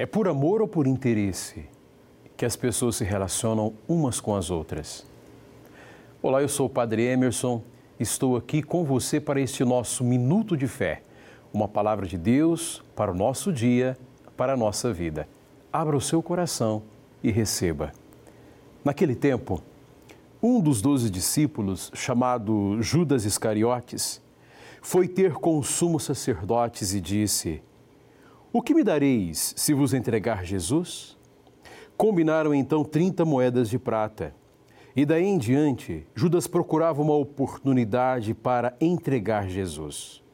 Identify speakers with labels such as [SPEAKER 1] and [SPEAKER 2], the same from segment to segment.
[SPEAKER 1] É por amor ou por interesse que as pessoas se relacionam umas com as outras? Olá, eu sou o Padre Emerson, estou aqui com você para este nosso minuto de fé, uma palavra de Deus para o nosso dia, para a nossa vida. Abra o seu coração e receba. Naquele tempo, um dos doze discípulos, chamado Judas Iscariotes, foi ter com os sumos sacerdotes e disse: o que me dareis se vos entregar Jesus? Combinaram então trinta moedas de prata. E daí em diante, Judas procurava uma oportunidade para entregar Jesus.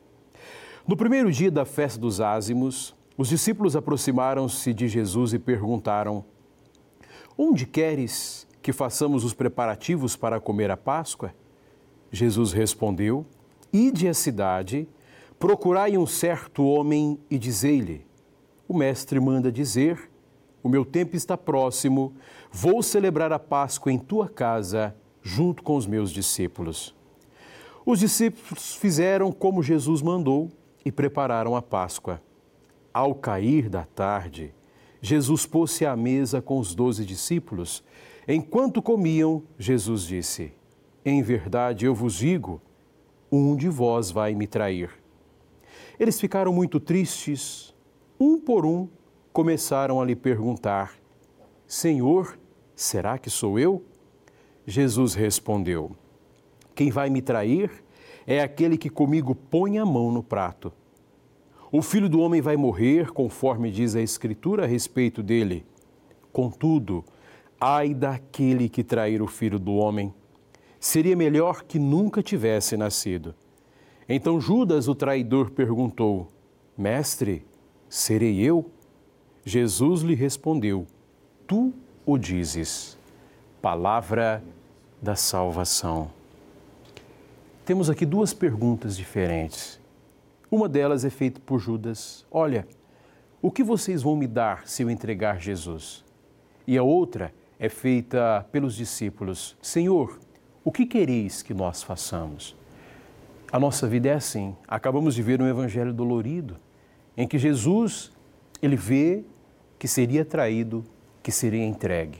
[SPEAKER 1] No primeiro dia da festa dos ázimos, os discípulos aproximaram-se de Jesus e perguntaram: Onde queres que façamos os preparativos para comer a Páscoa? Jesus respondeu: Ide à cidade Procurai um certo homem e dizei-lhe: O mestre manda dizer: O meu tempo está próximo, vou celebrar a Páscoa em tua casa, junto com os meus discípulos. Os discípulos fizeram como Jesus mandou e prepararam a Páscoa. Ao cair da tarde, Jesus pôs-se à mesa com os doze discípulos. Enquanto comiam, Jesus disse: Em verdade eu vos digo, um de vós vai me trair. Eles ficaram muito tristes. Um por um começaram a lhe perguntar: Senhor, será que sou eu? Jesus respondeu: Quem vai me trair é aquele que comigo põe a mão no prato. O filho do homem vai morrer, conforme diz a Escritura a respeito dele. Contudo, ai daquele que trair o filho do homem. Seria melhor que nunca tivesse nascido. Então Judas, o traidor, perguntou: Mestre, serei eu? Jesus lhe respondeu: Tu o dizes. Palavra da salvação. Temos aqui duas perguntas diferentes. Uma delas é feita por Judas: Olha, o que vocês vão me dar se eu entregar Jesus? E a outra é feita pelos discípulos: Senhor, o que quereis que nós façamos? A nossa vida é assim. Acabamos de ver um evangelho dolorido em que Jesus, ele vê que seria traído, que seria entregue.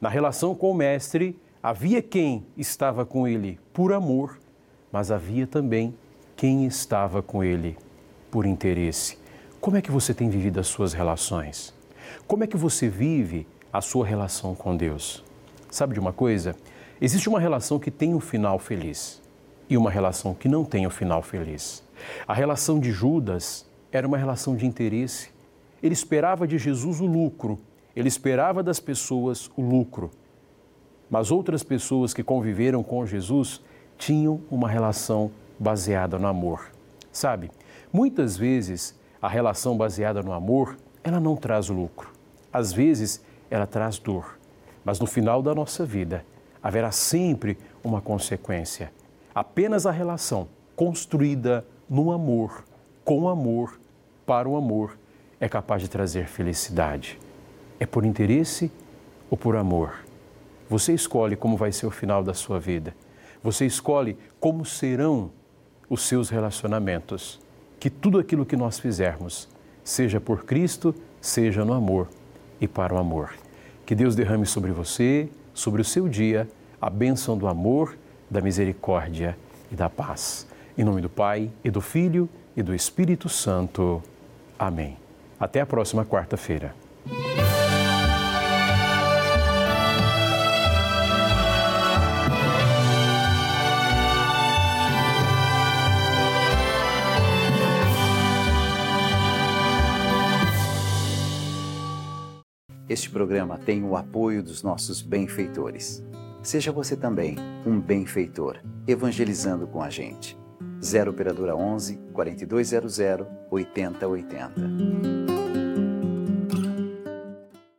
[SPEAKER 1] Na relação com o mestre, havia quem estava com ele por amor, mas havia também quem estava com ele por interesse. Como é que você tem vivido as suas relações? Como é que você vive a sua relação com Deus? Sabe de uma coisa? Existe uma relação que tem um final feliz e uma relação que não tem um final feliz. A relação de Judas era uma relação de interesse. Ele esperava de Jesus o lucro, ele esperava das pessoas o lucro. Mas outras pessoas que conviveram com Jesus tinham uma relação baseada no amor. Sabe, muitas vezes a relação baseada no amor, ela não traz lucro. Às vezes ela traz dor. Mas no final da nossa vida haverá sempre uma consequência. Apenas a relação construída no amor, com amor, para o amor, é capaz de trazer felicidade. É por interesse ou por amor? Você escolhe como vai ser o final da sua vida. Você escolhe como serão os seus relacionamentos. Que tudo aquilo que nós fizermos, seja por Cristo, seja no amor e para o amor. Que Deus derrame sobre você, sobre o seu dia, a bênção do amor da misericórdia e da paz. Em nome do Pai, e do Filho, e do Espírito Santo. Amém. Até a próxima quarta-feira.
[SPEAKER 2] Este programa tem o apoio dos nossos benfeitores. Seja você também um benfeitor, evangelizando com a gente. 0 Operadora 11 4200 8080.